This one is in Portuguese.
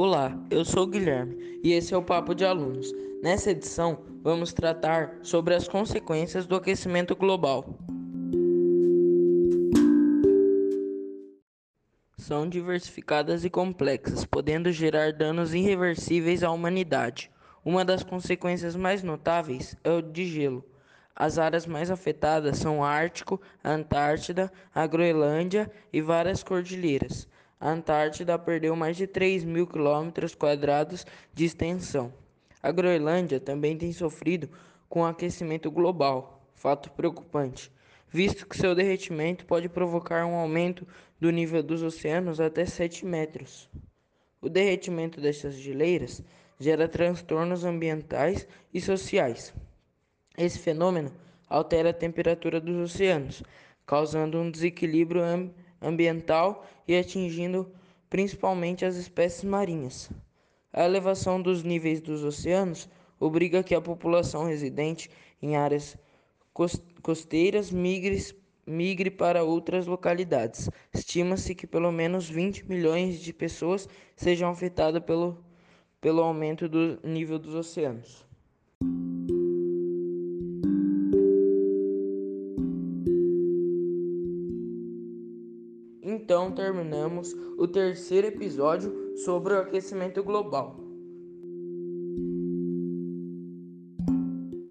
Olá, eu sou Guilherme e esse é o Papo de Alunos. Nessa edição, vamos tratar sobre as consequências do aquecimento global. São diversificadas e complexas, podendo gerar danos irreversíveis à humanidade. Uma das consequências mais notáveis é o de gelo. As áreas mais afetadas são o Ártico, a Antártida, a Groenlândia e várias cordilheiras. A Antártida perdeu mais de 3 mil quilômetros quadrados de extensão. A Groenlândia também tem sofrido com o aquecimento global, fato preocupante, visto que seu derretimento pode provocar um aumento do nível dos oceanos até 7 metros. O derretimento dessas geleiras gera transtornos ambientais e sociais. Esse fenômeno altera a temperatura dos oceanos, causando um desequilíbrio ambiental ambiental e atingindo principalmente as espécies marinhas. A elevação dos níveis dos oceanos obriga que a população residente em áreas costeiras migre, migre para outras localidades. Estima-se que pelo menos 20 milhões de pessoas sejam afetadas pelo, pelo aumento do nível dos oceanos. Então terminamos o terceiro episódio sobre o aquecimento global.